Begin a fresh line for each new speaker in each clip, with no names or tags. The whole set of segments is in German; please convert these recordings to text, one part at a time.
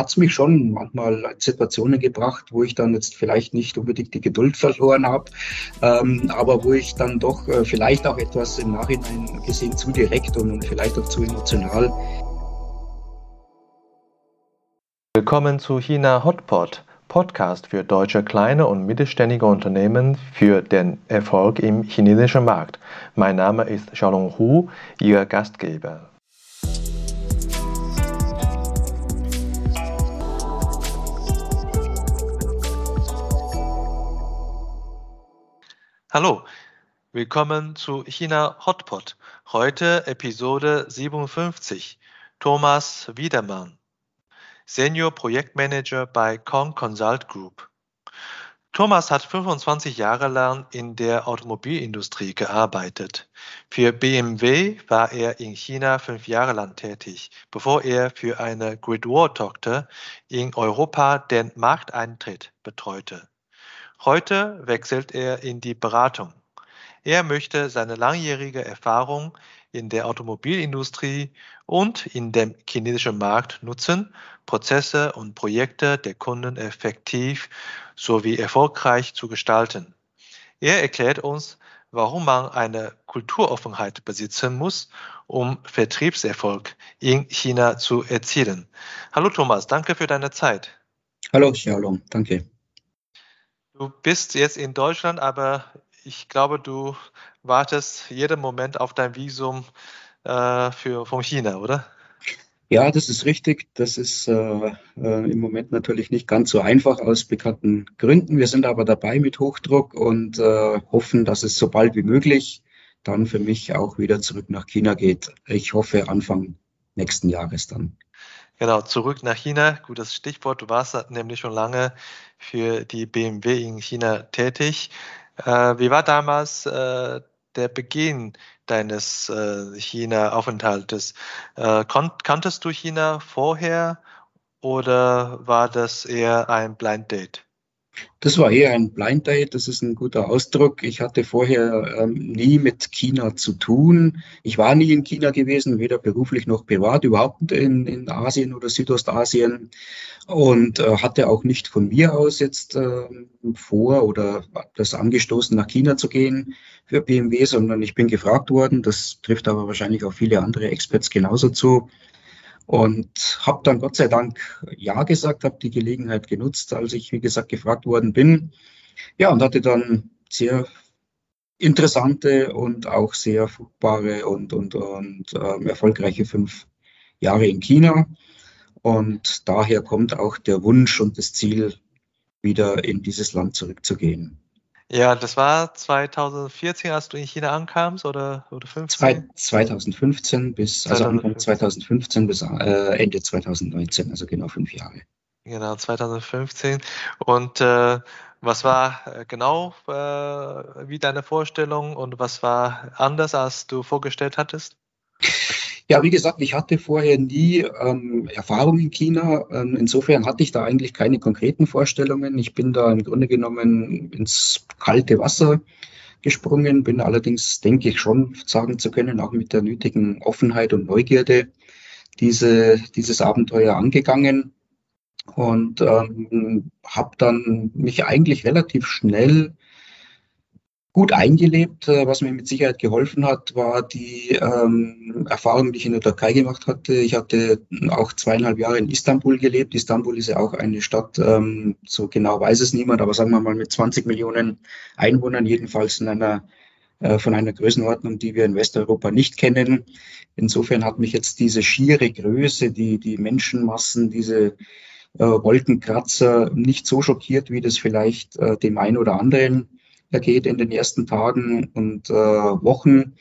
hat es mich schon manchmal in Situationen gebracht, wo ich dann jetzt vielleicht nicht unbedingt die Geduld verloren habe, ähm, aber wo ich dann doch äh, vielleicht auch etwas im Nachhinein gesehen zu direkt und, und vielleicht auch zu emotional.
Willkommen zu China Hotpot. Podcast für deutsche kleine und mittelständige Unternehmen für den Erfolg im chinesischen Markt. Mein Name ist Xiaolong Hu, Ihr Gastgeber. Hallo, willkommen zu China Hotpot. Heute Episode 57. Thomas Wiedermann. Senior Projektmanager bei Kong Consult Group. Thomas hat 25 Jahre lang in der Automobilindustrie gearbeitet. Für BMW war er in China fünf Jahre lang tätig, bevor er für eine Great War-Tochter in Europa den Markteintritt betreute. Heute wechselt er in die Beratung. Er möchte seine langjährige Erfahrung in der Automobilindustrie und in dem chinesischen Markt nutzen, Prozesse und Projekte der Kunden effektiv sowie erfolgreich zu gestalten. Er erklärt uns, warum man eine Kulturoffenheit besitzen muss, um Vertriebserfolg in China zu erzielen. Hallo Thomas, danke für deine Zeit.
Hallo Xiaolong, danke.
Du bist jetzt in Deutschland, aber ich glaube, du wartest jeden Moment auf dein Visum äh, für, von China, oder?
Ja, das ist richtig. Das ist äh, äh, im Moment natürlich nicht ganz so einfach aus bekannten Gründen. Wir sind aber dabei mit Hochdruck und äh, hoffen, dass es so bald wie möglich dann für mich auch wieder zurück nach China geht. Ich hoffe Anfang nächsten Jahres dann.
Genau, zurück nach China. Gutes Stichwort. Du warst nämlich schon lange für die BMW in China tätig. Äh, wie war damals äh, der Beginn deines äh, China-Aufenthaltes? Äh, kanntest du China vorher oder war das eher ein Blind Date?
Das war eher ein Blind Date, das ist ein guter Ausdruck. Ich hatte vorher ähm, nie mit China zu tun. Ich war nie in China gewesen, weder beruflich noch privat, überhaupt in, in Asien oder Südostasien und äh, hatte auch nicht von mir aus jetzt äh, vor oder das angestoßen, nach China zu gehen für BMW, sondern ich bin gefragt worden. Das trifft aber wahrscheinlich auch viele andere Experts genauso zu und habe dann Gott sei Dank Ja gesagt, habe die Gelegenheit genutzt, als ich, wie gesagt, gefragt worden bin. Ja, und hatte dann sehr interessante und auch sehr fruchtbare und, und, und äh, erfolgreiche fünf Jahre in China. Und daher kommt auch der Wunsch und das Ziel, wieder in dieses Land zurückzugehen.
Ja, das war 2014, als du in China ankamst oder, oder 15?
2015 bis, also Anfang 2015 bis äh, Ende 2019, also genau fünf Jahre.
Genau, 2015. Und äh, was war äh, genau äh, wie deine Vorstellung und was war anders, als du vorgestellt hattest?
Ja, wie gesagt, ich hatte vorher nie ähm, Erfahrung in China. Ähm, insofern hatte ich da eigentlich keine konkreten Vorstellungen. Ich bin da im Grunde genommen ins kalte Wasser gesprungen, bin allerdings, denke ich, schon sagen zu können, auch mit der nötigen Offenheit und Neugierde diese, dieses Abenteuer angegangen und ähm, habe dann mich eigentlich relativ schnell gut eingelebt. Äh, was mir mit Sicherheit geholfen hat, war die ähm, Erfahrung, die ich in der Türkei gemacht hatte. Ich hatte auch zweieinhalb Jahre in Istanbul gelebt. Istanbul ist ja auch eine Stadt, ähm, so genau weiß es niemand, aber sagen wir mal mit 20 Millionen Einwohnern, jedenfalls in einer äh, von einer Größenordnung, die wir in Westeuropa nicht kennen. Insofern hat mich jetzt diese schiere Größe, die, die Menschenmassen, diese äh, Wolkenkratzer nicht so schockiert, wie das vielleicht äh, dem einen oder anderen ergeht in den ersten Tagen und äh, Wochen.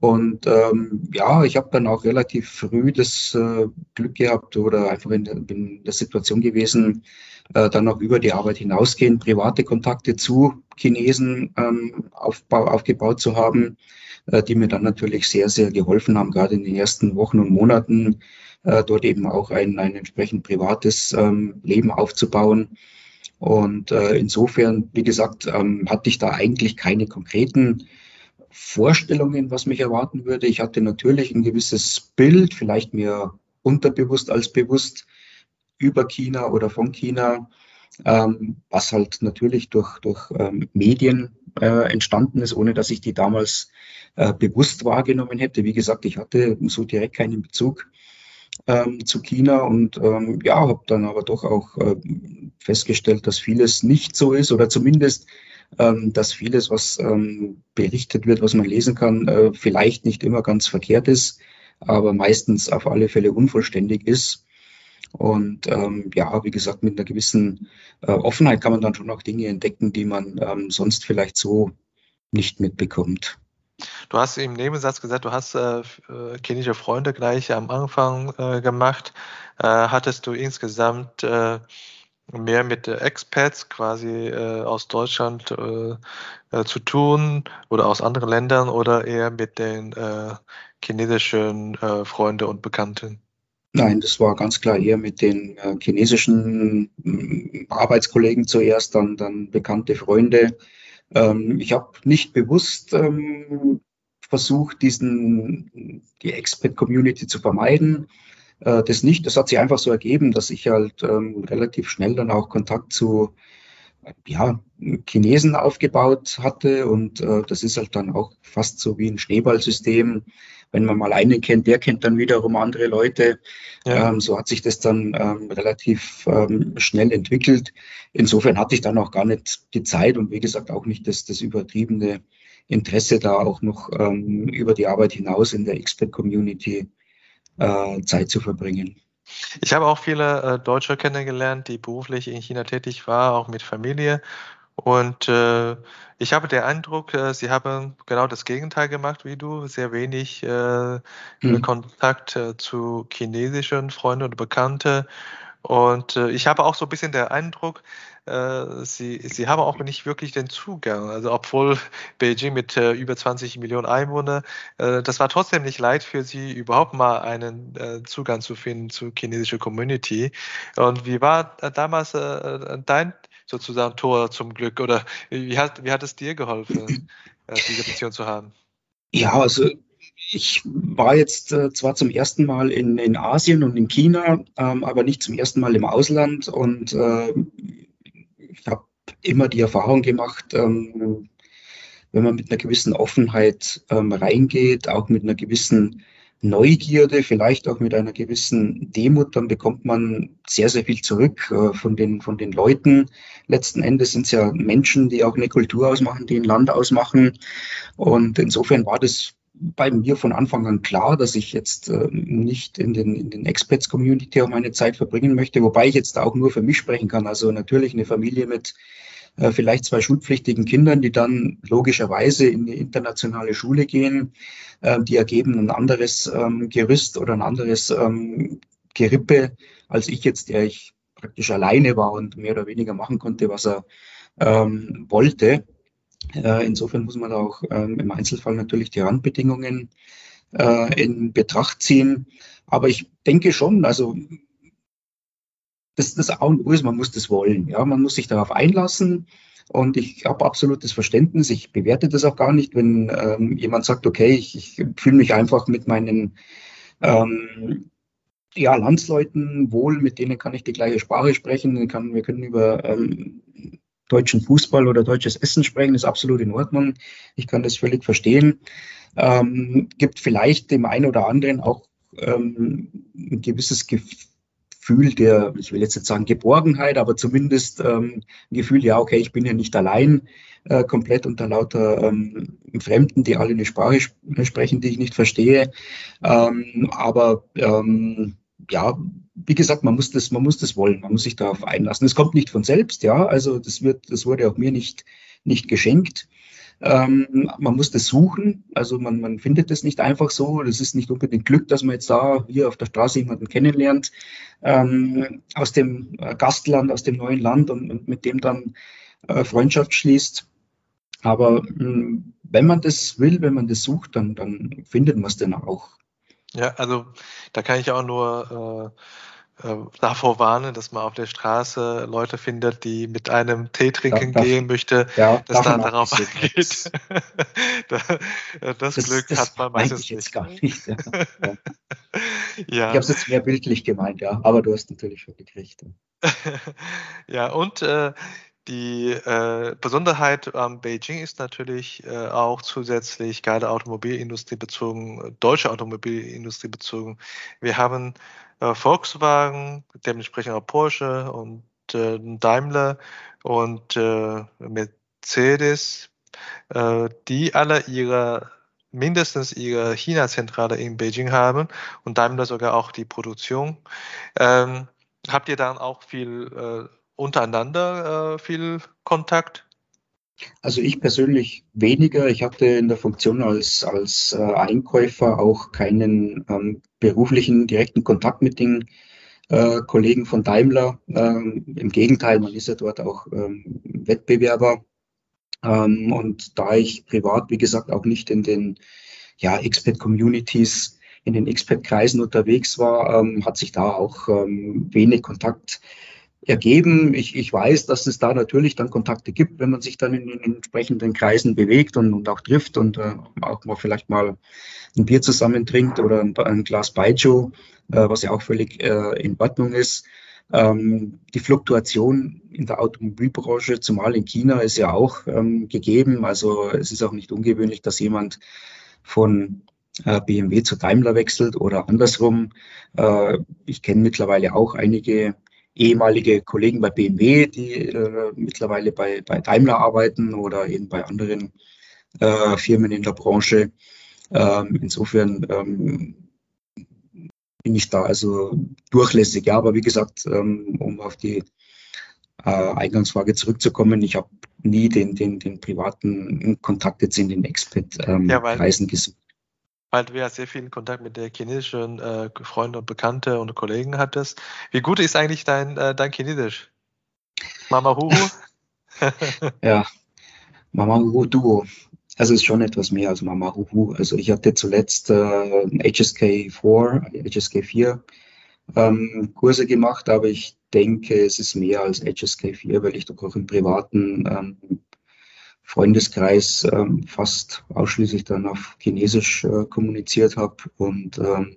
Und ähm, ja, ich habe dann auch relativ früh das äh, Glück gehabt oder einfach in der, in der Situation gewesen, äh, dann auch über die Arbeit hinausgehend private Kontakte zu Chinesen ähm, aufbau, aufgebaut zu haben, äh, die mir dann natürlich sehr, sehr geholfen haben, gerade in den ersten Wochen und Monaten äh, dort eben auch ein, ein entsprechend privates ähm, Leben aufzubauen und äh, insofern, wie gesagt, ähm, hatte ich da eigentlich keine konkreten Vorstellungen, was mich erwarten würde. Ich hatte natürlich ein gewisses Bild, vielleicht mehr unterbewusst als bewusst, über China oder von China, ähm, was halt natürlich durch, durch ähm, Medien äh, entstanden ist, ohne dass ich die damals äh, bewusst wahrgenommen hätte. Wie gesagt, ich hatte so direkt keinen Bezug ähm, zu China und ähm, ja, habe dann aber doch auch äh, festgestellt, dass vieles nicht so ist oder zumindest, ähm, dass vieles, was ähm, berichtet wird, was man lesen kann, äh, vielleicht nicht immer ganz verkehrt ist, aber meistens auf alle Fälle unvollständig ist. Und ähm, ja, wie gesagt, mit einer gewissen äh, Offenheit kann man dann schon auch Dinge entdecken, die man ähm, sonst vielleicht so nicht mitbekommt.
Du hast im Nebensatz gesagt, du hast äh, äh, chinesische Freunde gleich am Anfang äh, gemacht. Äh, hattest du insgesamt äh, mehr mit Expats quasi äh, aus Deutschland zu tun oder aus anderen Ländern oder eher mit den chinesischen Freunden und Bekannten?
Nein, das war ganz klar eher mit den chinesischen mm, Arbeitskollegen zuerst, dann, dann bekannte Freunde. Ähm, ich habe nicht bewusst ähm, versucht, diesen, die Expat-Community zu vermeiden. Äh, das nicht, das hat sich einfach so ergeben, dass ich halt ähm, relativ schnell dann auch Kontakt zu ja, Chinesen aufgebaut hatte und äh, das ist halt dann auch fast so wie ein Schneeballsystem. Wenn man mal einen kennt, der kennt dann wiederum andere Leute. Ja. Ähm, so hat sich das dann ähm, relativ ähm, schnell entwickelt. Insofern hatte ich dann auch gar nicht die Zeit und wie gesagt auch nicht das, das übertriebene Interesse da auch noch ähm, über die Arbeit hinaus in der Expert-Community äh, Zeit zu verbringen.
Ich habe auch viele äh, Deutsche kennengelernt, die beruflich in China tätig waren, auch mit Familie. Und äh, ich habe den Eindruck, äh, sie haben genau das Gegenteil gemacht wie du, sehr wenig äh, hm. Kontakt äh, zu chinesischen Freunden und Bekannten. Und äh, ich habe auch so ein bisschen den Eindruck, äh, sie, sie haben auch nicht wirklich den Zugang. Also obwohl Beijing mit äh, über 20 Millionen Einwohnern, äh, das war trotzdem nicht leicht für sie, überhaupt mal einen äh, Zugang zu finden zur chinesischen Community. Und wie war äh, damals äh, dein sozusagen Tor zum Glück? Oder wie hat, wie hat es dir geholfen, diese Beziehung zu haben?
Ja, also ich war jetzt äh, zwar zum ersten Mal in, in Asien und in China, ähm, aber nicht zum ersten Mal im Ausland und äh, ich habe immer die Erfahrung gemacht, ähm, wenn man mit einer gewissen Offenheit ähm, reingeht, auch mit einer gewissen Neugierde, vielleicht auch mit einer gewissen Demut, dann bekommt man sehr, sehr viel zurück äh, von, den, von den Leuten. Letzten Endes sind es ja Menschen, die auch eine Kultur ausmachen, die ein Land ausmachen. Und insofern war das bei mir von Anfang an klar, dass ich jetzt äh, nicht in den, in den Expats-Community auch meine Zeit verbringen möchte, wobei ich jetzt auch nur für mich sprechen kann. Also natürlich eine Familie mit äh, vielleicht zwei schulpflichtigen Kindern, die dann logischerweise in die internationale Schule gehen, äh, die ergeben ein anderes ähm, Gerüst oder ein anderes ähm, Gerippe als ich jetzt, der ich praktisch alleine war und mehr oder weniger machen konnte, was er ähm, wollte. Äh, insofern muss man auch im Einzelfall natürlich die Randbedingungen in Betracht ziehen. Aber ich denke schon, also das, das A und O ist, man muss das wollen. Ja, man muss sich darauf einlassen. Und ich habe absolutes Verständnis. Ich bewerte das auch gar nicht, wenn ähm, jemand sagt, okay, ich, ich fühle mich einfach mit meinen ähm, ja, Landsleuten wohl, mit denen kann ich die gleiche Sprache sprechen. Kann, wir können über ähm, deutschen Fußball oder deutsches Essen sprechen, ist absolut in Ordnung. Ich kann das völlig verstehen. Ähm, gibt vielleicht dem einen oder anderen auch ähm, ein gewisses Gefühl der, ich will jetzt nicht sagen Geborgenheit, aber zumindest ähm, ein Gefühl, ja, okay, ich bin ja nicht allein äh, komplett unter lauter ähm, Fremden, die alle eine Sprache sp sprechen, die ich nicht verstehe. Ähm, aber ähm, ja, wie gesagt, man muss das, man muss das wollen, man muss sich darauf einlassen. Es kommt nicht von selbst, ja. Also das wird, das wurde auch mir nicht, nicht geschenkt. Ähm, man muss das suchen, also man, man findet das nicht einfach so. Das ist nicht unbedingt Glück, dass man jetzt da hier auf der Straße jemanden kennenlernt ähm, aus dem äh, Gastland, aus dem neuen Land und, und mit dem dann äh, Freundschaft schließt. Aber mh, hm, wenn man das will, wenn man das sucht, dann, dann findet man es dann auch.
Ja, also da kann ich auch nur äh, davor warnen, dass man auf der Straße Leute findet, die mit einem Tee trinken da, gehen möchte, ja, dass dann darauf eingeht.
das, das, Glück das hat man meistens jetzt nicht. Gar nicht ja. ja. Ich habe es jetzt mehr bildlich gemeint, ja, aber du hast natürlich wirklich recht.
ja, und äh, die äh, Besonderheit am Beijing ist natürlich äh, auch zusätzlich gerade Automobilindustrie bezogen, deutsche Automobilindustrie bezogen. Wir haben äh, Volkswagen, dementsprechend auch Porsche und äh, Daimler und äh, Mercedes, äh, die alle ihre mindestens ihre China-Zentrale in Beijing haben und Daimler sogar auch die Produktion. Ähm, habt ihr dann auch viel äh, untereinander äh, viel Kontakt?
Also ich persönlich weniger. Ich hatte in der Funktion als, als äh, Einkäufer auch keinen ähm, beruflichen direkten Kontakt mit den äh, Kollegen von Daimler. Ähm, Im Gegenteil, man ist ja dort auch ähm, Wettbewerber. Ähm, und da ich privat, wie gesagt, auch nicht in den ja, Expat-Communities, in den Expat-Kreisen unterwegs war, ähm, hat sich da auch ähm, wenig Kontakt ergeben. Ich, ich weiß, dass es da natürlich dann Kontakte gibt, wenn man sich dann in den entsprechenden Kreisen bewegt und, und auch trifft und äh, auch mal vielleicht mal ein Bier zusammen trinkt oder ein, ein Glas Baijiu, äh, was ja auch völlig äh, in Ordnung ist. Ähm, die Fluktuation in der Automobilbranche, zumal in China, ist ja auch ähm, gegeben. Also es ist auch nicht ungewöhnlich, dass jemand von äh, BMW zu Daimler wechselt oder andersrum. Äh, ich kenne mittlerweile auch einige ehemalige Kollegen bei BMW, die äh, mittlerweile bei, bei Daimler arbeiten oder eben bei anderen äh, Firmen in der Branche. Ähm, insofern ähm, bin ich da also durchlässig. Ja, aber wie gesagt, ähm, um auf die äh, Eingangsfrage zurückzukommen, ich habe nie den, den, den privaten Kontakt jetzt in den Expat-Reisen ähm, gesucht
weil du ja sehr viel Kontakt mit der chinesischen äh, Freunde und Bekannte und Kollegen hattest. Wie gut ist eigentlich dein, äh, dein Chinesisch? Mama Huhu?
ja, Mama Huhu Duo. Also ist schon etwas mehr als Mama Huhu. Also ich hatte zuletzt äh, HSK 4, HSK 4 ähm, Kurse gemacht, aber ich denke, es ist mehr als HSK 4, weil ich doch auch im privaten ähm, Freundeskreis ähm, fast ausschließlich dann auf Chinesisch äh, kommuniziert habe und ähm,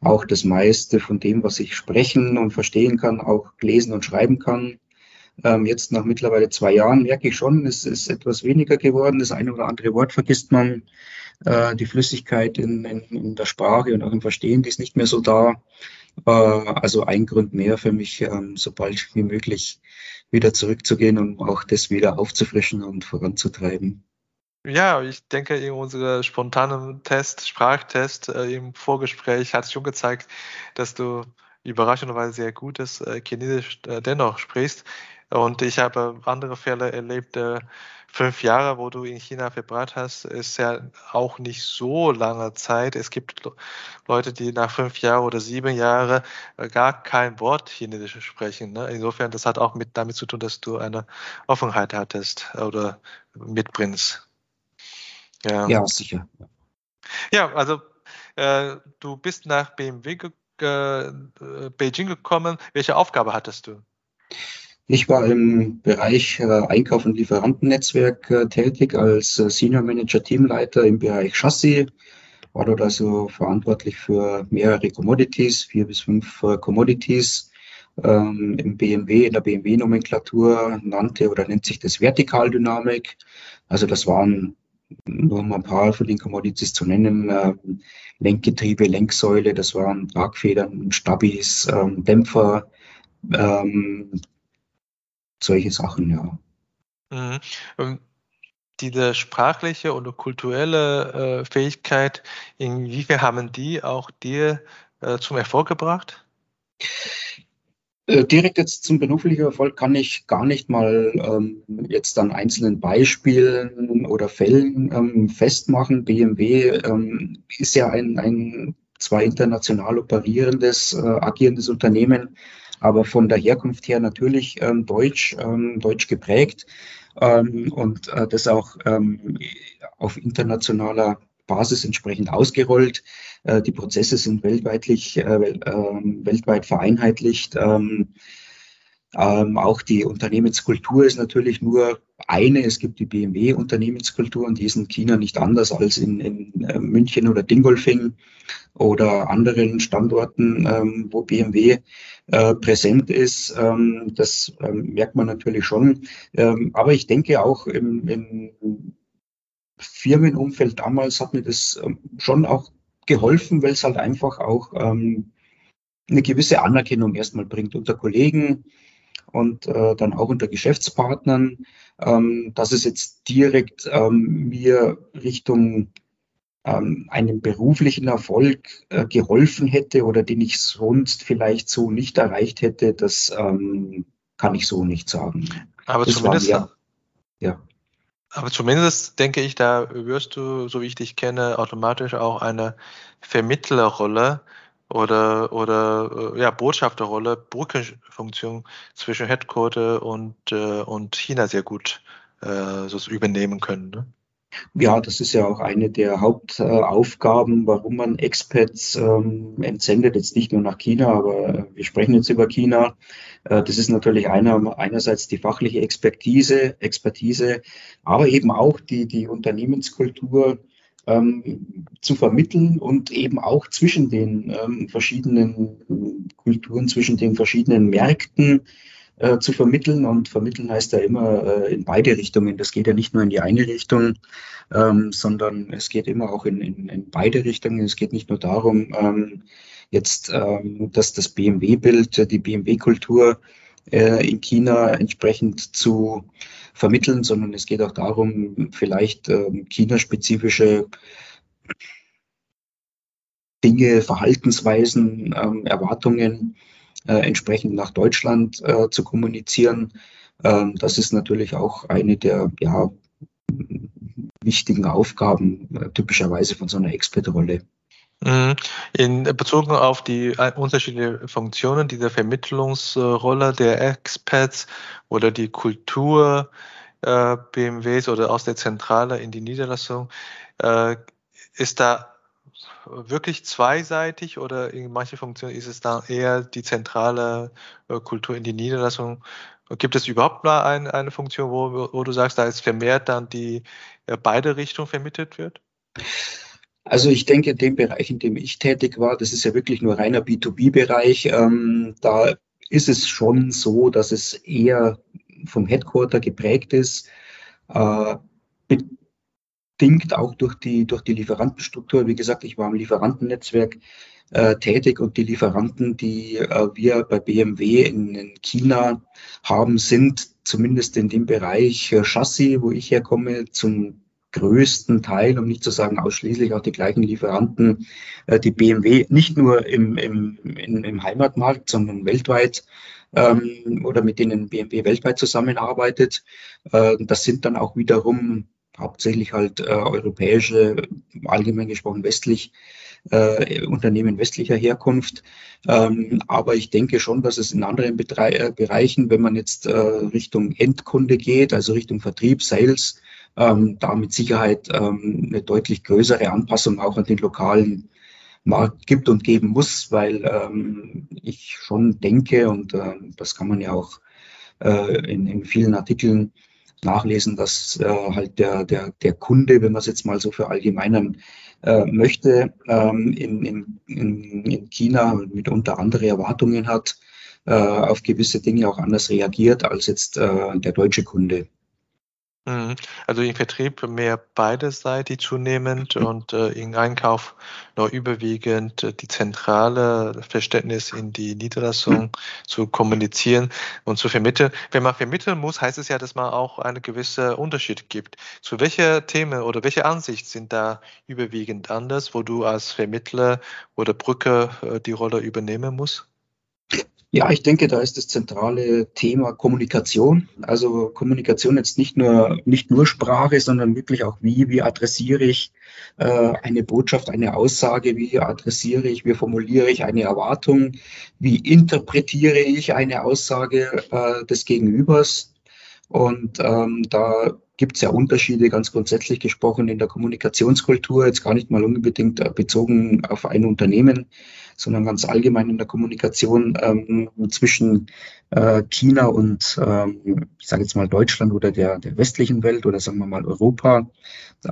auch das meiste von dem, was ich sprechen und verstehen kann, auch lesen und schreiben kann. Ähm, jetzt nach mittlerweile zwei Jahren merke ich schon, es ist etwas weniger geworden. Das eine oder andere Wort vergisst man. Äh, die Flüssigkeit in, in, in, der Sprache und auch im Verstehen, die ist nicht mehr so da. Äh, also ein Grund mehr für mich, ähm, so bald wie möglich wieder zurückzugehen und auch das wieder aufzufrischen und voranzutreiben.
Ja, ich denke, in unserem spontanen Test, Sprachtest äh, im Vorgespräch hat schon gezeigt, dass du überraschenderweise sehr gutes äh, Chinesisch dennoch sprichst. Und ich habe andere Fälle erlebt, fünf Jahre, wo du in China verbracht hast, ist ja auch nicht so lange Zeit. Es gibt Leute, die nach fünf Jahren oder sieben Jahren äh, gar kein Wort Chinesisch sprechen. Ne? Insofern, das hat auch mit damit zu tun, dass du eine Offenheit hattest oder mitbringst.
Ja, ja sicher.
Ja, also äh, du bist nach BMW ge äh, Beijing gekommen. Welche Aufgabe hattest du?
Ich war im Bereich äh, Einkauf und Lieferantennetzwerk äh, tätig als äh, Senior Manager Teamleiter im Bereich Chassis. War dort also verantwortlich für mehrere Commodities, vier bis fünf Commodities. Ähm, Im BMW, in der BMW-Nomenklatur nannte oder nennt sich das Vertikaldynamik. Also das waren nur um ein paar von den Commodities zu nennen, äh, Lenkgetriebe, Lenksäule, das waren Tragfedern, Stabis, ähm, Dämpfer, ähm, solche Sachen, ja.
Mhm. Diese sprachliche oder kulturelle äh, Fähigkeit, inwiefern haben die auch dir äh, zum Erfolg gebracht?
Äh, direkt jetzt zum beruflichen Erfolg kann ich gar nicht mal ähm, jetzt an einzelnen Beispielen oder Fällen ähm, festmachen. BMW ähm, ist ja ein, ein zwar international operierendes, äh, agierendes Unternehmen, aber von der Herkunft her natürlich ähm, deutsch, ähm, deutsch geprägt ähm, und äh, das auch ähm, auf internationaler Basis entsprechend ausgerollt. Äh, die Prozesse sind weltweitlich, äh, ähm, weltweit vereinheitlicht. Ähm, auch die Unternehmenskultur ist natürlich nur eine. Es gibt die BMW-Unternehmenskultur und die ist in China nicht anders als in, in äh, München oder Dingolfing oder anderen Standorten, ähm, wo BMW äh, präsent ist. Ähm, das ähm, merkt man natürlich schon. Ähm, aber ich denke auch im, im Firmenumfeld damals hat mir das ähm, schon auch geholfen, weil es halt einfach auch eine gewisse Anerkennung erstmal bringt unter Kollegen und äh, dann auch unter Geschäftspartnern, ähm, dass es jetzt direkt ähm, mir Richtung ähm, einem beruflichen Erfolg äh, geholfen hätte oder den ich sonst vielleicht so nicht erreicht hätte, das ähm, kann ich so nicht sagen.
Aber das zumindest, mehr, ja. Aber zumindest denke ich, da wirst du, so wie ich dich kenne, automatisch auch eine Vermittlerrolle oder, oder äh, ja, Botschafterrolle, Brückenfunktion zwischen Headquarter und, äh, und China sehr gut äh, so übernehmen können. Ne?
Ja, das ist ja auch eine der Hauptaufgaben, warum man Expats ähm, entsendet, jetzt nicht nur nach China, aber äh, wir sprechen jetzt über China. Äh, das ist natürlich einer, einerseits die fachliche Expertise, Expertise, aber eben auch die, die Unternehmenskultur ähm, zu vermitteln und eben auch zwischen den ähm, verschiedenen Kulturen, zwischen den verschiedenen Märkten äh, zu vermitteln. Und vermitteln heißt ja immer äh, in beide Richtungen. Das geht ja nicht nur in die eine Richtung, ähm, sondern es geht immer auch in, in, in, beide Richtungen. Es geht nicht nur darum, ähm, jetzt, ähm, dass das BMW-Bild, die BMW-Kultur äh, in China entsprechend zu vermitteln, sondern es geht auch darum, vielleicht äh, chinaspezifische Dinge, Verhaltensweisen, ähm, Erwartungen äh, entsprechend nach Deutschland äh, zu kommunizieren. Ähm, das ist natürlich auch eine der ja, wichtigen Aufgaben äh, typischerweise von so einer Expert-Rolle.
Mhm. In Bezug auf die äh, unterschiedlichen Funktionen dieser Vermittlungsrolle der Experts oder die Kultur äh, BMWs oder aus der Zentrale in die Niederlassung, äh, ist da wirklich zweiseitig oder in manchen Funktionen ist es dann eher die zentrale äh, Kultur in die Niederlassung? Gibt es überhaupt mal ein, eine Funktion, wo, wo du sagst, da ist vermehrt dann die äh, beide Richtungen vermittelt wird?
Also ich denke, in dem Bereich, in dem ich tätig war, das ist ja wirklich nur reiner B2B-Bereich, ähm, da ist es schon so, dass es eher vom Headquarter geprägt ist. Äh, bedingt auch durch die, durch die Lieferantenstruktur. Wie gesagt, ich war im Lieferantennetzwerk äh, tätig und die Lieferanten, die äh, wir bei BMW in, in, China haben, sind zumindest in dem Bereich äh, Chassis, wo ich herkomme, zum größten Teil, um nicht zu sagen ausschließlich auch die gleichen Lieferanten, äh, die BMW nicht nur im, im, in, im Heimatmarkt, sondern weltweit ähm, oder mit denen BMW weltweit zusammenarbeitet. Äh, das sind dann auch wiederum hauptsächlich halt äh, europäische, allgemein gesprochen westlich, äh, Unternehmen westlicher Herkunft. Ähm, aber ich denke schon, dass es in anderen Betre äh, Bereichen, wenn man jetzt äh, Richtung Endkunde geht, also Richtung Vertrieb, Sales, ähm, da mit Sicherheit ähm, eine deutlich größere Anpassung auch an den lokalen Markt gibt und geben muss, weil ähm, ich schon denke, und äh, das kann man ja auch äh, in, in vielen Artikeln nachlesen, dass äh, halt der, der, der Kunde, wenn man es jetzt mal so verallgemeinern äh, möchte, ähm, in, in, in China mitunter andere Erwartungen hat, äh, auf gewisse Dinge auch anders reagiert als jetzt äh, der deutsche Kunde.
Mhm. Also im Vertrieb mehr beiderseitig zunehmend mhm. und äh, im Einkauf noch überwiegend äh, die zentrale Verständnis in die Niederlassung zu kommunizieren und zu vermitteln. Wenn man vermitteln muss, heißt es ja, dass man auch einen gewissen Unterschied gibt. Zu welcher Themen oder welche Ansicht sind da überwiegend anders, wo du als Vermittler oder Brücke äh, die Rolle übernehmen musst?
Ja, ich denke, da ist das zentrale Thema Kommunikation. Also Kommunikation jetzt nicht nur, nicht nur Sprache, sondern wirklich auch wie, wie adressiere ich äh, eine Botschaft, eine Aussage, wie adressiere ich, wie formuliere ich eine Erwartung, wie interpretiere ich eine Aussage äh, des Gegenübers. Und ähm, da gibt es ja Unterschiede, ganz grundsätzlich gesprochen, in der Kommunikationskultur, jetzt gar nicht mal unbedingt äh, bezogen auf ein Unternehmen, sondern ganz allgemein in der Kommunikation ähm, zwischen äh, China und, ähm, ich sage jetzt mal Deutschland oder der, der westlichen Welt oder sagen wir mal Europa.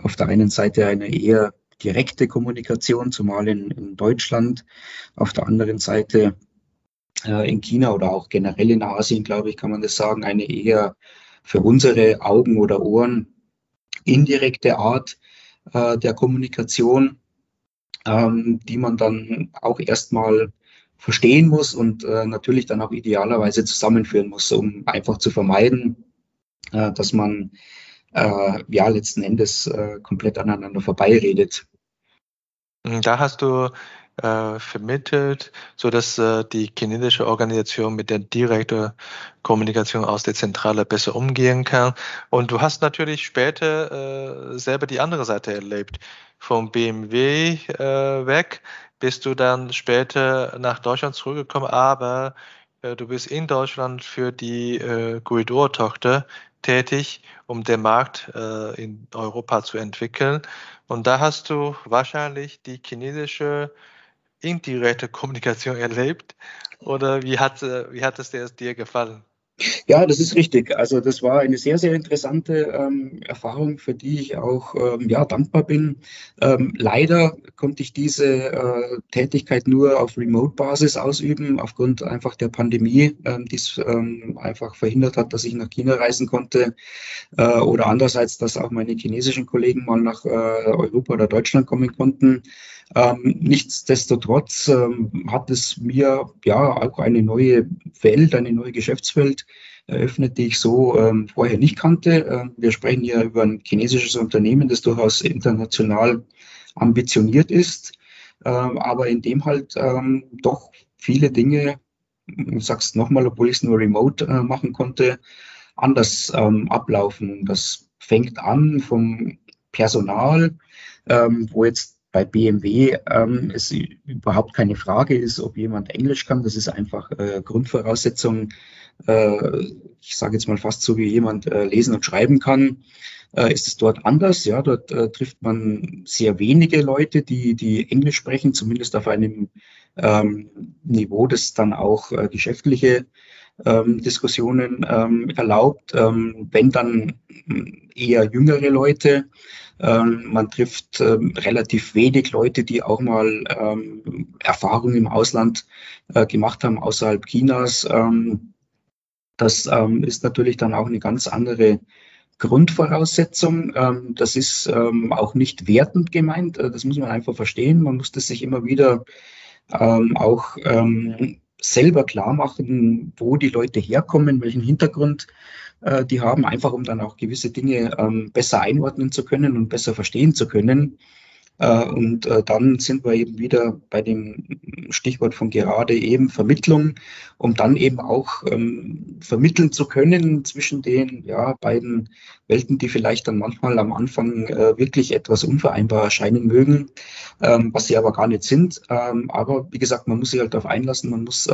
Auf der einen Seite eine eher direkte Kommunikation, zumal in, in Deutschland. Auf der anderen Seite äh, in China oder auch generell in Asien, glaube ich, kann man das sagen, eine eher für unsere Augen oder Ohren indirekte Art äh, der Kommunikation, ähm, die man dann auch erstmal verstehen muss und äh, natürlich dann auch idealerweise zusammenführen muss, um einfach zu vermeiden, äh, dass man äh, ja letzten Endes äh, komplett aneinander vorbeiredet.
Da hast du äh, vermittelt, so dass äh, die chinesische Organisation mit der direkten Kommunikation aus der Zentrale besser umgehen kann. Und du hast natürlich später äh, selber die andere Seite erlebt. Vom BMW weg bist du dann später nach Deutschland zurückgekommen, aber du bist in Deutschland für die Guidor-Tochter tätig, um den Markt in Europa zu entwickeln. Und da hast du wahrscheinlich die chinesische indirekte Kommunikation erlebt oder wie hat, äh, wie hat es dir, dir gefallen?
Ja, das ist richtig. Also das war eine sehr, sehr interessante ähm, Erfahrung, für die ich auch ähm, ja, dankbar bin. Ähm, leider konnte ich diese äh, Tätigkeit nur auf Remote-Basis ausüben, aufgrund einfach der Pandemie, ähm, die es ähm, einfach verhindert hat, dass ich nach China reisen konnte. Äh, oder andererseits, dass auch meine chinesischen Kollegen mal nach äh, Europa oder Deutschland kommen konnten. Ähm, nichtsdestotrotz ähm, hat es mir ja auch eine neue Welt, eine neue Geschäftswelt eröffnet, die ich so ähm, vorher nicht kannte. Ähm, wir sprechen hier über ein chinesisches Unternehmen, das durchaus international ambitioniert ist, ähm, aber in dem halt ähm, doch viele Dinge, du sagst nochmal, obwohl ich es nur remote äh, machen konnte, anders ablaufen. Das fängt an vom Personal, wo jetzt bei BMW ähm, es überhaupt keine Frage ist, ob jemand Englisch kann. Das ist einfach äh, Grundvoraussetzung. Äh, ich sage jetzt mal fast so, wie jemand äh, lesen und schreiben kann. Äh, ist es dort anders? Ja, dort äh, trifft man sehr wenige Leute, die, die Englisch sprechen, zumindest auf einem ähm, Niveau, das dann auch äh, geschäftliche ähm, Diskussionen ähm, erlaubt. Ähm, wenn dann eher jüngere Leute, ähm, man trifft ähm, relativ wenig Leute, die auch mal ähm, Erfahrungen im Ausland äh, gemacht haben, außerhalb Chinas. Das ist natürlich dann auch eine ganz andere Grundvoraussetzung. Das ist auch nicht wertend gemeint. Äh, das muss man einfach verstehen. Man muss das sich immer wieder auch selber klar machen, wo die Leute herkommen, welchen Hintergrund äh, die haben, einfach um dann auch gewisse Dinge ähm, besser einordnen zu können und besser verstehen zu können. Äh, und äh, dann sind wir eben wieder bei dem Stichwort von gerade eben Vermittlung, um dann eben auch ähm, vermitteln zu können zwischen den ja, beiden Welten, die vielleicht dann manchmal am Anfang äh, wirklich etwas unvereinbar erscheinen mögen, ähm, was sie aber gar nicht sind. Ähm, aber wie gesagt, man muss sich halt darauf einlassen, man muss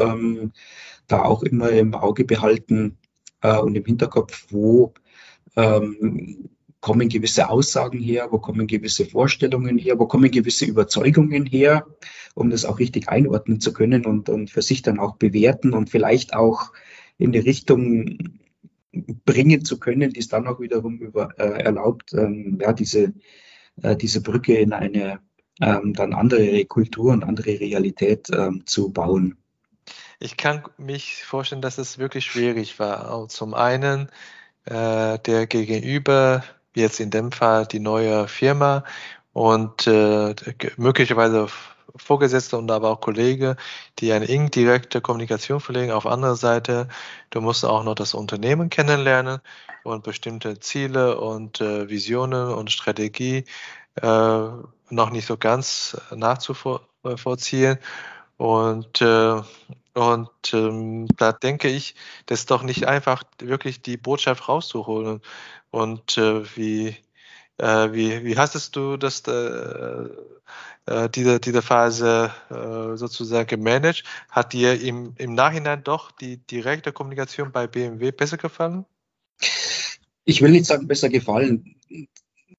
da auch immer im Auge behalten, und im Hinterkopf, wo ähm, kommen gewisse Aussagen her, wo kommen gewisse Vorstellungen her, wo kommen gewisse Überzeugungen her, um das auch richtig einordnen zu können und, und für sich dann auch bewerten und vielleicht auch in die Richtung bringen zu können, die es dann auch wiederum über, äh, erlaubt, ähm, ja, diese, äh, diese Brücke in eine ähm, dann andere Kultur und andere Realität ähm, zu bauen.
Ich kann mich vorstellen, dass es wirklich schwierig war. Zum einen äh, der Gegenüber, jetzt in dem Fall die neue Firma und äh, möglicherweise Vorgesetzte und aber auch Kollege, die eine indirekte Kommunikation pflegen. Auf andere Seite, du musst auch noch das Unternehmen kennenlernen und bestimmte Ziele und äh, Visionen und Strategie äh, noch nicht so ganz nachzuvollziehen. Und äh, und ähm, da denke ich, das ist doch nicht einfach, wirklich die Botschaft rauszuholen. Und äh, wie, äh, wie, wie hast du das, äh, äh, diese, diese Phase äh, sozusagen gemanagt? Hat dir im, im Nachhinein doch die direkte Kommunikation bei BMW besser gefallen?
Ich will nicht sagen, besser gefallen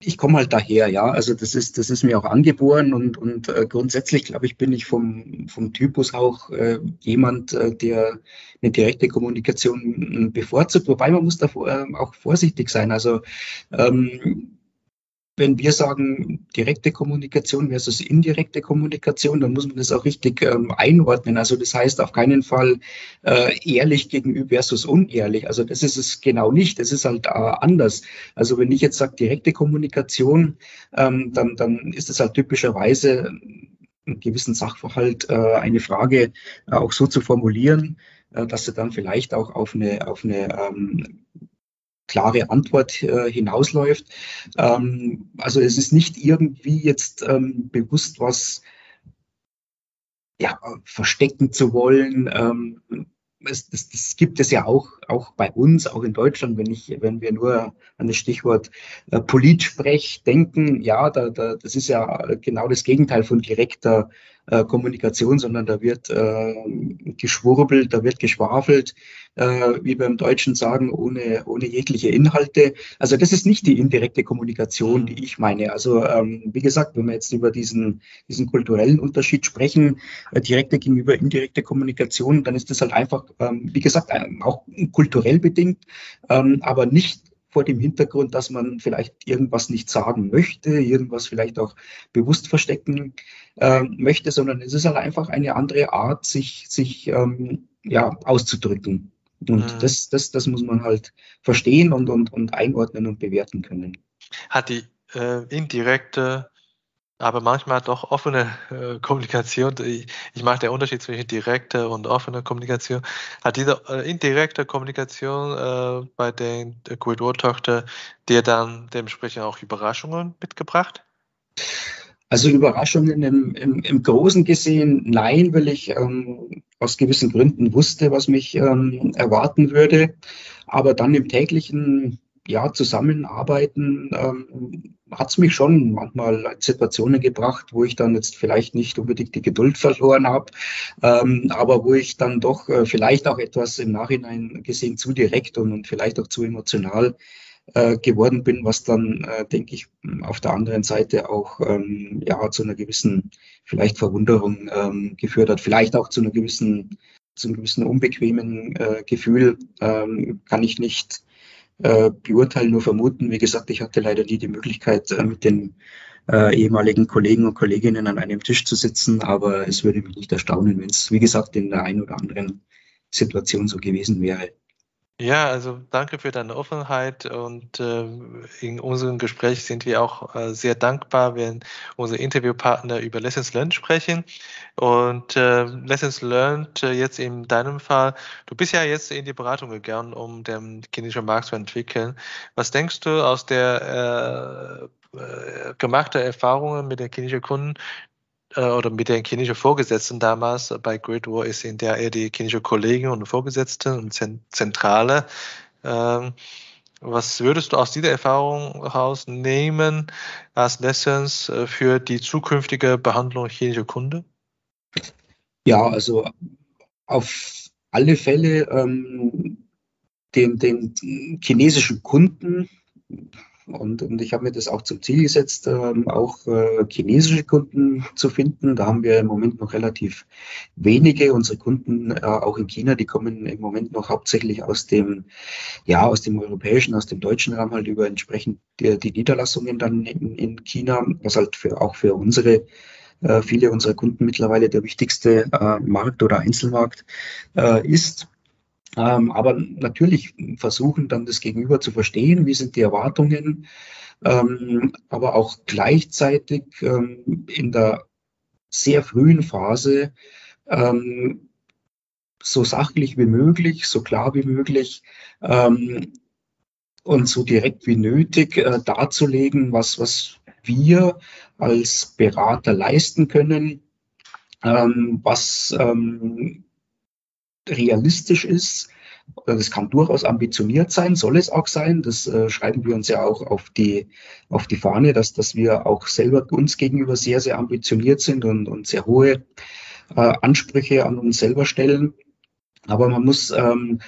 ich komme halt daher, ja. Also das ist, das ist mir auch angeboren und, und äh, grundsätzlich, glaube ich, bin ich vom, vom Typus auch äh, jemand, äh, der eine direkte Kommunikation bevorzugt. Wobei man muss da äh, auch vorsichtig sein. Also ähm, wenn wir sagen direkte Kommunikation versus indirekte Kommunikation, dann muss man das auch richtig ähm, einordnen. Also das heißt auf keinen Fall äh, ehrlich gegenüber versus unehrlich. Also das ist es genau nicht. Das ist halt äh, anders. Also wenn ich jetzt sage direkte Kommunikation, ähm, dann, dann ist es halt typischerweise einen gewissen Sachverhalt äh, eine Frage äh, auch so zu formulieren, äh, dass sie dann vielleicht auch auf eine, auf eine ähm, klare Antwort äh, hinausläuft. Ähm, also es ist nicht irgendwie jetzt ähm, bewusst was ja, verstecken zu wollen. Ähm, es, das, das gibt es ja auch, auch bei uns, auch in Deutschland, wenn ich, wenn wir nur an das Stichwort äh, Politsprech denken, ja, da, da, das ist ja genau das Gegenteil von direkter äh, Kommunikation, sondern da wird äh, geschwurbelt, da wird geschwafelt, äh, wie beim Deutschen sagen, ohne, ohne jegliche Inhalte. Also das ist nicht die indirekte Kommunikation, die ich meine. Also ähm, wie gesagt, wenn wir jetzt über diesen, diesen kulturellen Unterschied sprechen, äh, direkte gegenüber indirekte Kommunikation, dann ist das halt einfach, ähm, wie gesagt, auch kulturell bedingt, ähm, aber nicht vor dem Hintergrund, dass man vielleicht irgendwas nicht sagen möchte, irgendwas vielleicht auch bewusst verstecken äh, möchte, sondern es ist halt einfach eine andere Art, sich, sich ähm, ja, auszudrücken. Und mhm. das, das, das muss man halt verstehen und, und, und einordnen und bewerten können.
Hat die äh, indirekte aber manchmal doch offene äh, Kommunikation. Ich, ich mache den Unterschied zwischen direkter und offener Kommunikation. Hat diese äh, indirekte Kommunikation äh, bei der Ecuador-Tochter dir dann dementsprechend auch Überraschungen mitgebracht?
Also Überraschungen im, im, im Großen gesehen, nein, weil ich ähm, aus gewissen Gründen wusste, was mich ähm, erwarten würde. Aber dann im täglichen ja, Zusammenarbeiten ähm, hat es mich schon manchmal in Situationen gebracht, wo ich dann jetzt vielleicht nicht unbedingt die Geduld verloren habe, ähm, aber wo ich dann doch äh, vielleicht auch etwas im Nachhinein gesehen zu direkt und, und vielleicht auch zu emotional äh, geworden bin, was dann, äh, denke ich, auf der anderen Seite auch ähm, ja zu einer gewissen vielleicht Verwunderung ähm, geführt hat, vielleicht auch zu einer gewissen zu einem gewissen unbequemen äh, Gefühl ähm, kann ich nicht äh, beurteilen, nur vermuten. Wie gesagt, ich hatte leider nie die Möglichkeit, äh, mit den äh, ehemaligen Kollegen und Kolleginnen an einem Tisch zu sitzen, aber es würde mich nicht erstaunen, wenn es, wie gesagt, in der einen oder anderen Situation so gewesen wäre.
Ja, also danke für deine Offenheit und äh, in unserem Gespräch sind wir auch äh, sehr dankbar, wenn unsere Interviewpartner über Lessons Learned sprechen. Und äh, Lessons Learned äh, jetzt in deinem Fall, du bist ja jetzt in die Beratung gegangen, um den chinesischen Markt zu entwickeln. Was denkst du aus der äh, äh, gemachten Erfahrungen mit den chinesischen Kunden, äh, oder mit den chinesischen Vorgesetzten damals bei Great War ist in der eher die chinesische Kollegen und Vorgesetzten und Zentrale. Ähm, was würdest du aus dieser Erfahrung herausnehmen als Lessons äh, für die zukünftige Behandlung chinesischer Kunden?
Ja, also auf alle Fälle ähm, den, den chinesischen Kunden und, und ich habe mir das auch zum Ziel gesetzt, ähm, auch äh, chinesische Kunden zu finden. Da haben wir im Moment noch relativ wenige. Unsere Kunden, äh, auch in China, die kommen im Moment noch hauptsächlich aus dem, ja, aus dem europäischen, aus dem deutschen Raum halt über entsprechend die, die Niederlassungen dann in, in China, was halt für, auch für unsere äh, viele unserer Kunden mittlerweile der wichtigste äh, Markt oder Einzelmarkt äh, ist. Ähm, aber natürlich versuchen dann das Gegenüber zu verstehen, wie sind die Erwartungen, ähm, aber auch gleichzeitig ähm, in der sehr frühen Phase ähm, so sachlich wie möglich, so klar wie möglich ähm, und so direkt wie nötig äh, darzulegen, was, was wir als Berater leisten können, ähm, was realistisch ist. Das kann durchaus ambitioniert sein, soll es auch sein. Das äh, schreiben wir uns ja auch auf die, auf die Fahne, dass, dass wir auch selber uns gegenüber sehr, sehr ambitioniert sind und, und sehr hohe äh, Ansprüche an uns selber stellen. Aber man muss ähm,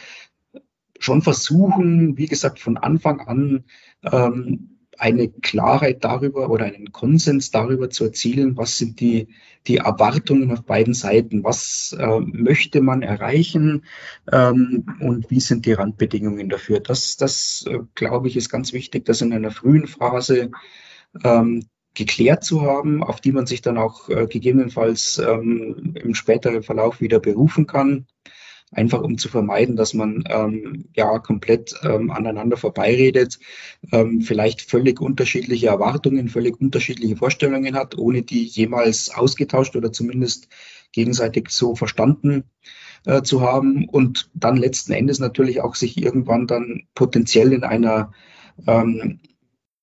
schon versuchen, wie gesagt, von Anfang an ähm, eine Klarheit darüber oder einen Konsens darüber zu erzielen, was sind die, die Erwartungen auf beiden Seiten, was äh, möchte man erreichen ähm, und wie sind die Randbedingungen dafür. Das, das äh, glaube ich, ist ganz wichtig, das in einer frühen Phase ähm, geklärt zu haben, auf die man sich dann auch äh, gegebenenfalls ähm, im späteren Verlauf wieder berufen kann einfach um zu vermeiden, dass man ähm, ja komplett ähm, aneinander vorbeiredet, ähm, vielleicht völlig unterschiedliche Erwartungen, völlig unterschiedliche Vorstellungen hat, ohne die jemals ausgetauscht oder zumindest gegenseitig so verstanden äh, zu haben. Und dann letzten Endes natürlich auch sich irgendwann dann potenziell in einer ähm,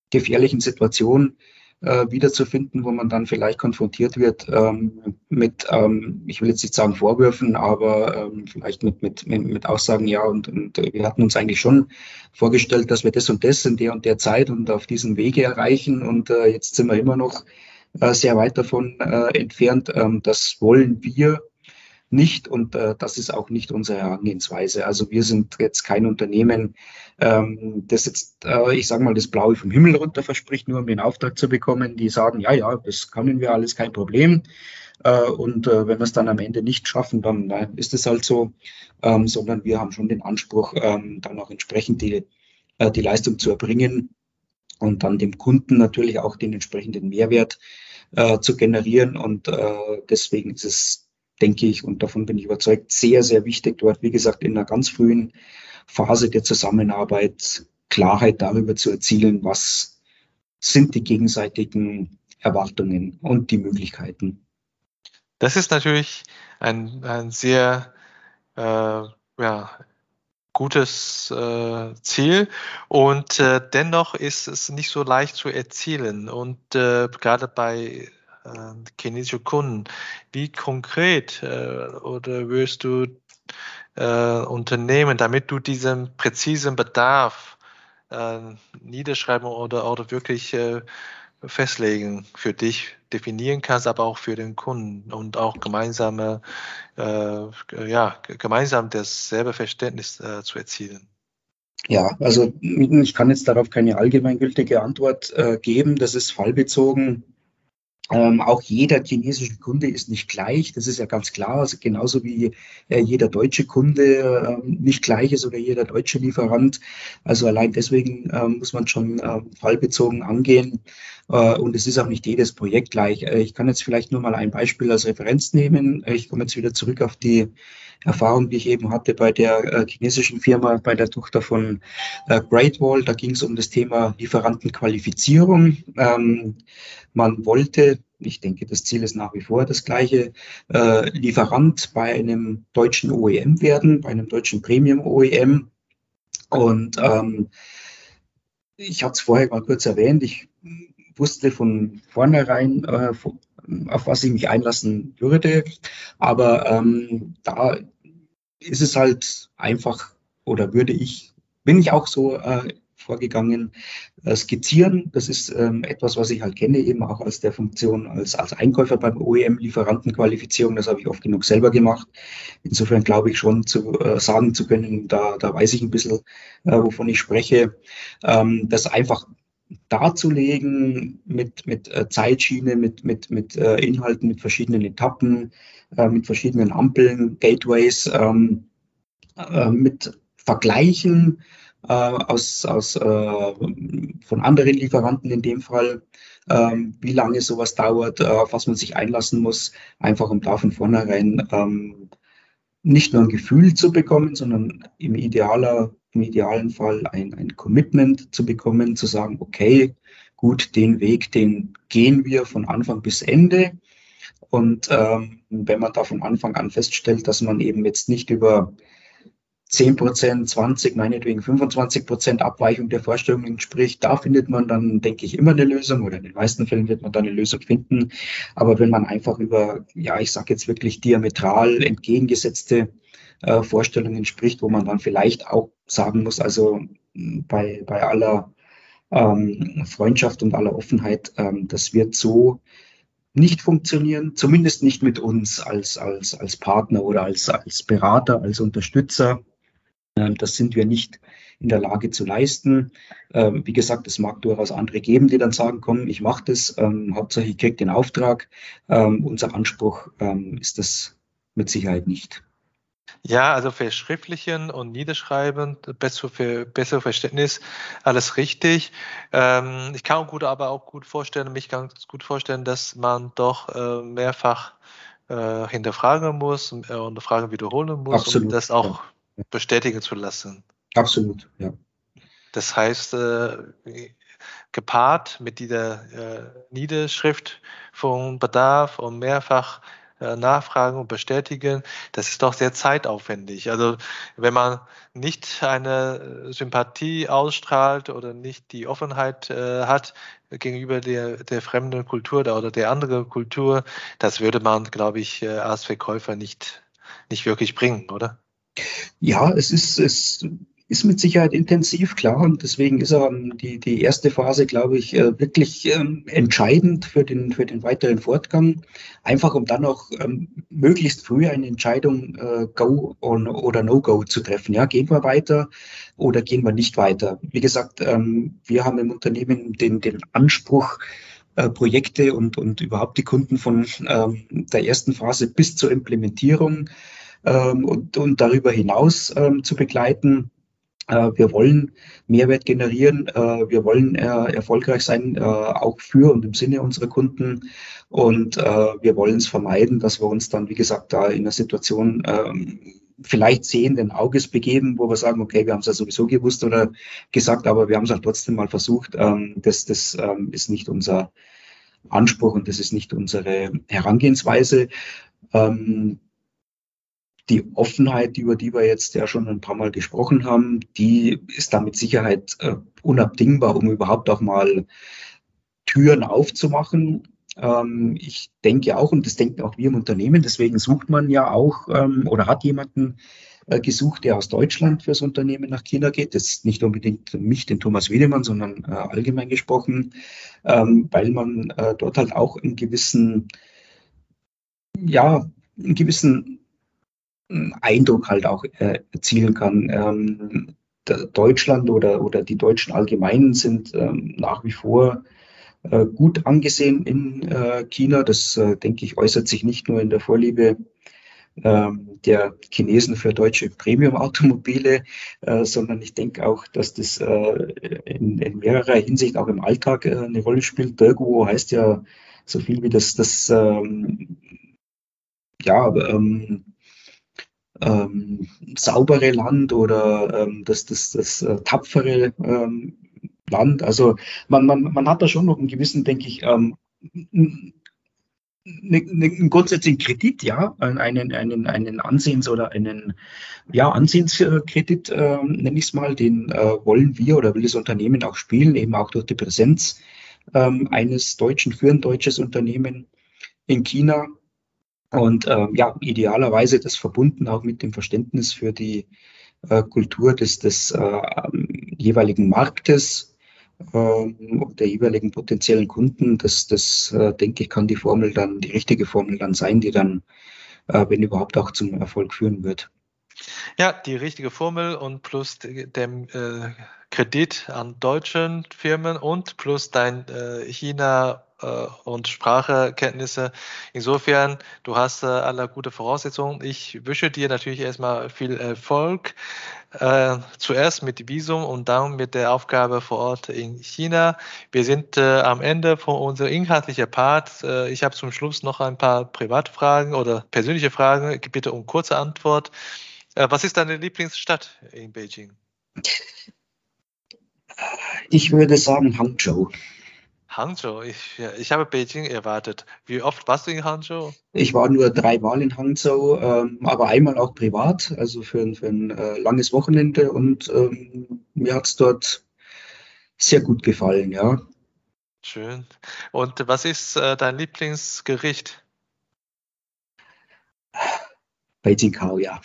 gefährlichen Situation äh, wiederzufinden, wo man dann vielleicht konfrontiert wird ähm, mit, ähm, ich will jetzt nicht sagen Vorwürfen, aber ähm, vielleicht mit, mit, mit Aussagen, ja, und, und wir hatten uns eigentlich schon vorgestellt, dass wir das und das in der und der Zeit und auf diesem Wege erreichen und äh, jetzt sind wir immer noch äh, sehr weit davon äh, entfernt. Ähm, das wollen wir nicht und äh, das ist auch nicht unsere Herangehensweise. Also wir sind jetzt kein Unternehmen, ähm, das jetzt, äh, ich sage mal, das Blaue vom Himmel runter verspricht, nur um den Auftrag zu bekommen. Die sagen, ja, ja, das können wir alles, kein Problem. Äh, und äh, wenn wir es dann am Ende nicht schaffen, dann äh, ist es halt so, ähm, sondern wir haben schon den Anspruch, ähm, dann auch entsprechend die, äh, die Leistung zu erbringen und dann dem Kunden natürlich auch den entsprechenden Mehrwert äh, zu generieren. Und äh, deswegen ist es denke ich, und davon bin ich überzeugt, sehr, sehr wichtig, dort, wie gesagt, in einer ganz frühen Phase der Zusammenarbeit Klarheit darüber zu erzielen, was sind die gegenseitigen Erwartungen und die Möglichkeiten.
Das ist natürlich ein, ein sehr äh, ja, gutes äh, Ziel und äh, dennoch ist es nicht so leicht zu erzielen und äh, gerade bei chinesische Kunden. Wie konkret äh, oder wirst du äh, unternehmen, damit du diesen präzisen Bedarf äh, niederschreiben oder, oder wirklich äh, festlegen für dich definieren kannst, aber auch für den Kunden und auch gemeinsame, äh, ja, gemeinsam dasselbe Verständnis äh, zu erzielen?
Ja, also ich kann jetzt darauf keine allgemeingültige Antwort äh, geben. Das ist fallbezogen ähm, auch jeder chinesische Kunde ist nicht gleich, das ist ja ganz klar. Also genauso wie äh, jeder deutsche Kunde äh, nicht gleich ist oder jeder deutsche Lieferant. Also allein deswegen äh, muss man schon ähm, fallbezogen angehen. Äh, und es ist auch nicht jedes Projekt gleich. Äh, ich kann jetzt vielleicht nur mal ein Beispiel als Referenz nehmen. Ich komme jetzt wieder zurück auf die Erfahrung, die ich eben hatte bei der äh, chinesischen Firma, bei der Tochter von äh, Great Wall. Da ging es um das Thema Lieferantenqualifizierung. Ähm, man wollte, ich denke, das Ziel ist nach wie vor das gleiche, äh, Lieferant bei einem deutschen OEM werden, bei einem deutschen Premium-OEM. Und ähm, ich hatte es vorher mal kurz erwähnt, ich wusste von vornherein, äh, auf was ich mich einlassen würde. Aber ähm, da ist es halt einfach oder würde ich, bin ich auch so äh, vorgegangen, äh, skizzieren. Das ist ähm, etwas, was ich halt kenne, eben auch aus der Funktion als, als Einkäufer beim OEM, Lieferantenqualifizierung. Das habe ich oft genug selber gemacht. Insofern glaube ich schon zu äh, sagen zu können, da, da weiß ich ein bisschen, äh, wovon ich spreche. Ähm, das einfach darzulegen mit, mit äh, Zeitschiene, mit, mit, mit äh, Inhalten, mit verschiedenen Etappen, äh, mit verschiedenen Ampeln, Gateways, ähm, äh, mit Vergleichen äh, aus, aus, äh, von anderen Lieferanten in dem Fall, ähm, wie lange sowas dauert, auf was man sich einlassen muss, einfach um da von vornherein ähm, nicht nur ein Gefühl zu bekommen, sondern im idealer im idealen Fall ein, ein Commitment zu bekommen, zu sagen, okay, gut, den Weg, den gehen wir von Anfang bis Ende. Und ähm, wenn man da von Anfang an feststellt, dass man eben jetzt nicht über 10 Prozent, 20, meinetwegen 25 Prozent Abweichung der Vorstellungen spricht, da findet man dann, denke ich, immer eine Lösung oder in den meisten Fällen wird man da eine Lösung finden. Aber wenn man einfach über, ja, ich sage jetzt wirklich diametral entgegengesetzte äh, Vorstellungen spricht, wo man dann vielleicht auch sagen muss, also bei, bei aller ähm, Freundschaft und aller Offenheit, ähm, das wird so nicht funktionieren, zumindest nicht mit uns als, als, als Partner oder als, als Berater, als Unterstützer. Ähm, das sind wir nicht in der Lage zu leisten. Ähm, wie gesagt, es mag durchaus andere geben, die dann sagen, komm, ich mache das, ähm, Hauptsache ich den Auftrag. Ähm, unser Anspruch ähm, ist das mit Sicherheit nicht.
Ja, also verschriftlichen und niederschreiben, besser für besseres Verständnis, alles richtig. Ähm, ich kann gut, aber auch gut vorstellen, mich ganz gut vorstellen, dass man doch äh, mehrfach äh, hinterfragen muss und, äh, und Fragen wiederholen muss,
Absolut,
um das auch ja. bestätigen zu lassen.
Absolut, ja.
Das heißt, äh, gepaart mit dieser äh, Niederschrift von Bedarf und mehrfach nachfragen und bestätigen, das ist doch sehr zeitaufwendig. Also wenn man nicht eine Sympathie ausstrahlt oder nicht die Offenheit äh, hat gegenüber der, der fremden Kultur oder der anderen Kultur, das würde man, glaube ich, äh, als Verkäufer nicht, nicht wirklich bringen, oder?
Ja, es ist, es ist mit Sicherheit intensiv, klar. Und deswegen ist er die, die erste Phase, glaube ich, äh, wirklich ähm, entscheidend für den, für den weiteren Fortgang. Einfach um dann auch ähm, möglichst früh eine Entscheidung äh, Go on, oder No-Go zu treffen. Ja, gehen wir weiter oder gehen wir nicht weiter? Wie gesagt, ähm, wir haben im Unternehmen den, den Anspruch, äh, Projekte und, und überhaupt die Kunden von ähm, der ersten Phase bis zur Implementierung ähm, und, und darüber hinaus ähm, zu begleiten. Äh, wir wollen Mehrwert generieren. Äh, wir wollen äh, erfolgreich sein, auch für und im Sinne unserer Kunden. Und wir wollen es vermeiden, dass wir uns dann, wie gesagt, da in einer Situation ähm, vielleicht sehenden Auges begeben, wo wir sagen, okay, wir haben es ja sowieso gewusst oder gesagt, aber wir haben es halt trotzdem mal versucht. Ähm, das das ähm, ist nicht unser Anspruch und das ist nicht unsere Herangehensweise die Offenheit, über die wir jetzt ja schon ein paar Mal gesprochen haben, die ist da mit Sicherheit äh, unabdingbar, um überhaupt auch mal Türen aufzumachen. Ähm, ich denke auch, und das denken auch wir im Unternehmen, deswegen sucht man ja auch ähm, oder hat jemanden äh, gesucht, der aus Deutschland fürs Unternehmen nach China geht. Das ist nicht unbedingt mich, den Thomas Wiedemann, sondern äh, allgemein gesprochen, ähm, weil man äh, dort halt auch einen gewissen, ja, einen gewissen Eindruck halt auch äh, erzielen kann. Ähm, Deutschland oder, oder die Deutschen allgemein sind ähm, nach wie vor äh, gut angesehen in äh, China. Das, äh, denke ich, äußert sich nicht nur in der Vorliebe ähm, der Chinesen für deutsche Premium-Automobile, äh, sondern ich denke auch, dass das äh, in, in, mehrerer Hinsicht auch im Alltag eine Rolle spielt. Dirgo heißt ja so viel wie das, das ähm, ja, ähm, ähm, saubere Land oder ähm, das, das, das äh, tapfere ähm, Land. Also man, man, man hat da schon noch einen gewissen, denke ich, ähm, einen, grundsätzlichen Kredit, ja, einen, einen, einen Ansehens- oder einen ja, Ansehenskredit, äh, nenne ich es mal, den äh, wollen wir oder will das Unternehmen auch spielen, eben auch durch die Präsenz ähm, eines deutschen, für deutsches Unternehmen in China. Und ähm, ja, idealerweise das verbunden auch mit dem Verständnis für die äh, Kultur des, des äh, jeweiligen Marktes, äh, der jeweiligen potenziellen Kunden. Das, das äh, denke ich, kann die Formel dann, die richtige Formel dann sein, die dann, äh, wenn überhaupt, auch zum Erfolg führen wird.
Ja, die richtige Formel und plus dem äh, Kredit an deutschen Firmen und plus dein äh, China und Sprachekenntnisse. Insofern, du hast äh, alle gute Voraussetzungen. Ich wünsche dir natürlich erstmal viel Erfolg. Äh, zuerst mit Visum und dann mit der Aufgabe vor Ort in China. Wir sind äh, am Ende von unserem inhaltlichen Part. Äh, ich habe zum Schluss noch ein paar Privatfragen oder persönliche Fragen. Ich bitte um kurze Antwort. Äh, was ist deine Lieblingsstadt in Beijing?
Ich würde sagen Hangzhou.
Hangzhou, ich, ich habe Beijing erwartet. Wie oft warst du in Hangzhou?
Ich war nur dreimal in Hangzhou, ähm, aber einmal auch privat, also für, ein, für ein äh, langes Wochenende und ähm, mir hat es dort sehr gut gefallen, ja.
Schön. Und was ist äh, dein Lieblingsgericht?
Beijing Kao, ja.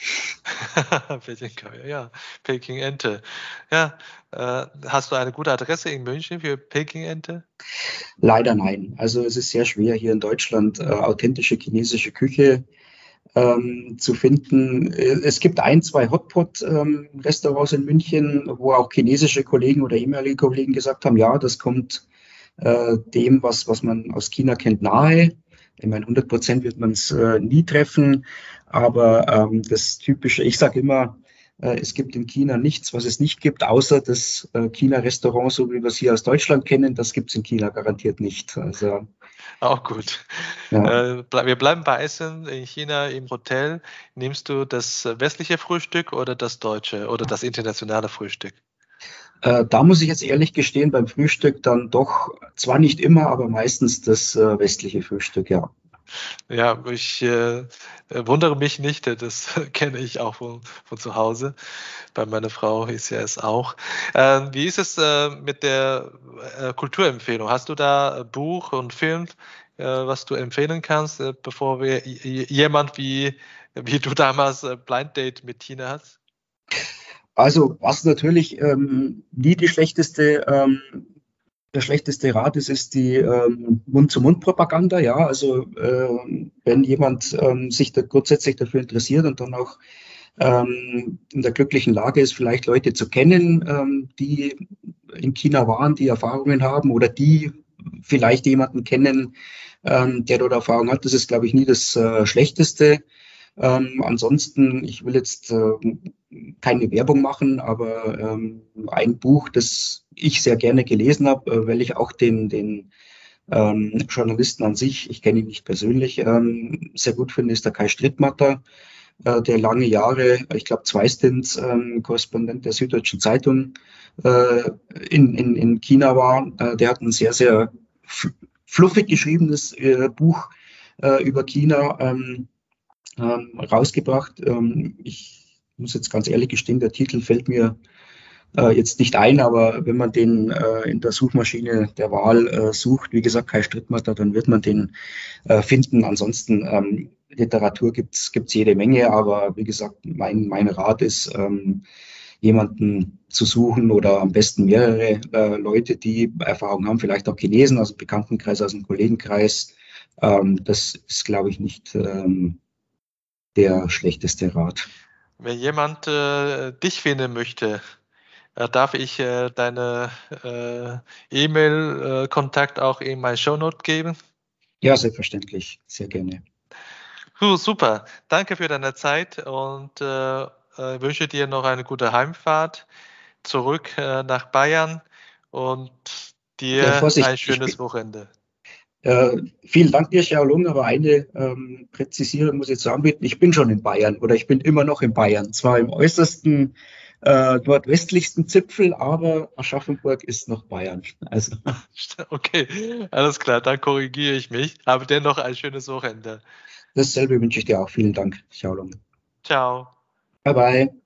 Kao, ja. Peking Ente. Ja, äh, hast du eine gute Adresse in München für Peking Ente?
Leider nein. Also es ist sehr schwer hier in Deutschland äh, authentische chinesische Küche ähm, zu finden. Es gibt ein, zwei Hotpot-Restaurants ähm, in München, wo auch chinesische Kollegen oder ehemalige Kollegen gesagt haben, ja, das kommt äh, dem, was, was man aus China kennt, nahe. Ich meine, 100 Prozent wird man es äh, nie treffen, aber ähm, das typische, ich sage immer, äh, es gibt in China nichts, was es nicht gibt, außer das äh, China-Restaurant, so wie wir es hier aus Deutschland kennen. Das gibt es in China garantiert nicht. Also,
Auch gut. Ja. Äh, wir bleiben bei Essen in China im Hotel. Nimmst du das westliche Frühstück oder das deutsche oder das internationale Frühstück?
Da muss ich jetzt ehrlich gestehen, beim Frühstück dann doch, zwar nicht immer, aber meistens das westliche Frühstück, ja.
Ja, ich äh, wundere mich nicht, das kenne ich auch von, von zu Hause. Bei meiner Frau ist ja es auch. Äh, wie ist es äh, mit der äh, Kulturempfehlung? Hast du da Buch und Film, äh, was du empfehlen kannst, äh, bevor wir jemand wie, wie du damals Blind Date mit Tina hast?
Also, was natürlich ähm, nie die schlechteste ähm, der schlechteste Rat ist, ist die ähm, Mund-zu-Mund-Propaganda. Ja, also äh, wenn jemand ähm, sich da grundsätzlich dafür interessiert und dann auch ähm, in der glücklichen Lage ist, vielleicht Leute zu kennen, ähm, die in China waren, die Erfahrungen haben oder die vielleicht jemanden kennen, ähm, der dort Erfahrung hat. Das ist, glaube ich, nie das äh, Schlechteste. Ähm, ansonsten, ich will jetzt äh, keine Werbung machen, aber ähm, ein Buch, das ich sehr gerne gelesen habe, äh, weil ich auch den, den ähm, Journalisten an sich, ich kenne ihn nicht persönlich, ähm, sehr gut finde, ist der Kai Strittmatter, äh, der lange Jahre, ich glaube zwei Stints, ähm, Korrespondent der Süddeutschen Zeitung äh, in, in, in China war. Äh, der hat ein sehr, sehr fluffig geschriebenes äh, Buch über China. Ähm, rausgebracht. Ähm, ich muss jetzt ganz ehrlich gestehen, der Titel fällt mir äh, jetzt nicht ein, aber wenn man den äh, in der Suchmaschine der Wahl äh, sucht, wie gesagt, Kai Strittmatter, dann wird man den äh, finden. Ansonsten ähm, Literatur gibt's gibt's jede Menge, aber wie gesagt, mein, mein Rat ist, ähm, jemanden zu suchen oder am besten mehrere äh, Leute, die Erfahrung haben, vielleicht auch Chinesen aus dem Bekanntenkreis, aus dem Kollegenkreis. Ähm, das ist, glaube ich, nicht ähm, der schlechteste Rat.
Wenn jemand äh, dich finden möchte, äh, darf ich äh, deine äh, E-Mail-Kontakt auch in mein Shownote geben?
Ja, selbstverständlich. Sehr gerne.
Uh, super. Danke für deine Zeit und äh, äh, wünsche dir noch eine gute Heimfahrt zurück nach Bayern und dir ja, ein schönes Wochenende.
Äh, vielen Dank dir, Xiaolong, aber eine ähm, Präzisierung muss ich jetzt anbieten. Ich bin schon in Bayern oder ich bin immer noch in Bayern. Zwar im äußersten äh, nordwestlichsten Zipfel, aber Aschaffenburg ist noch Bayern. Also.
Okay, alles klar, dann korrigiere ich mich. Aber dennoch ein schönes Wochenende.
Dasselbe wünsche ich dir auch. Vielen Dank, Xiaolong.
Ciao.
Bye bye.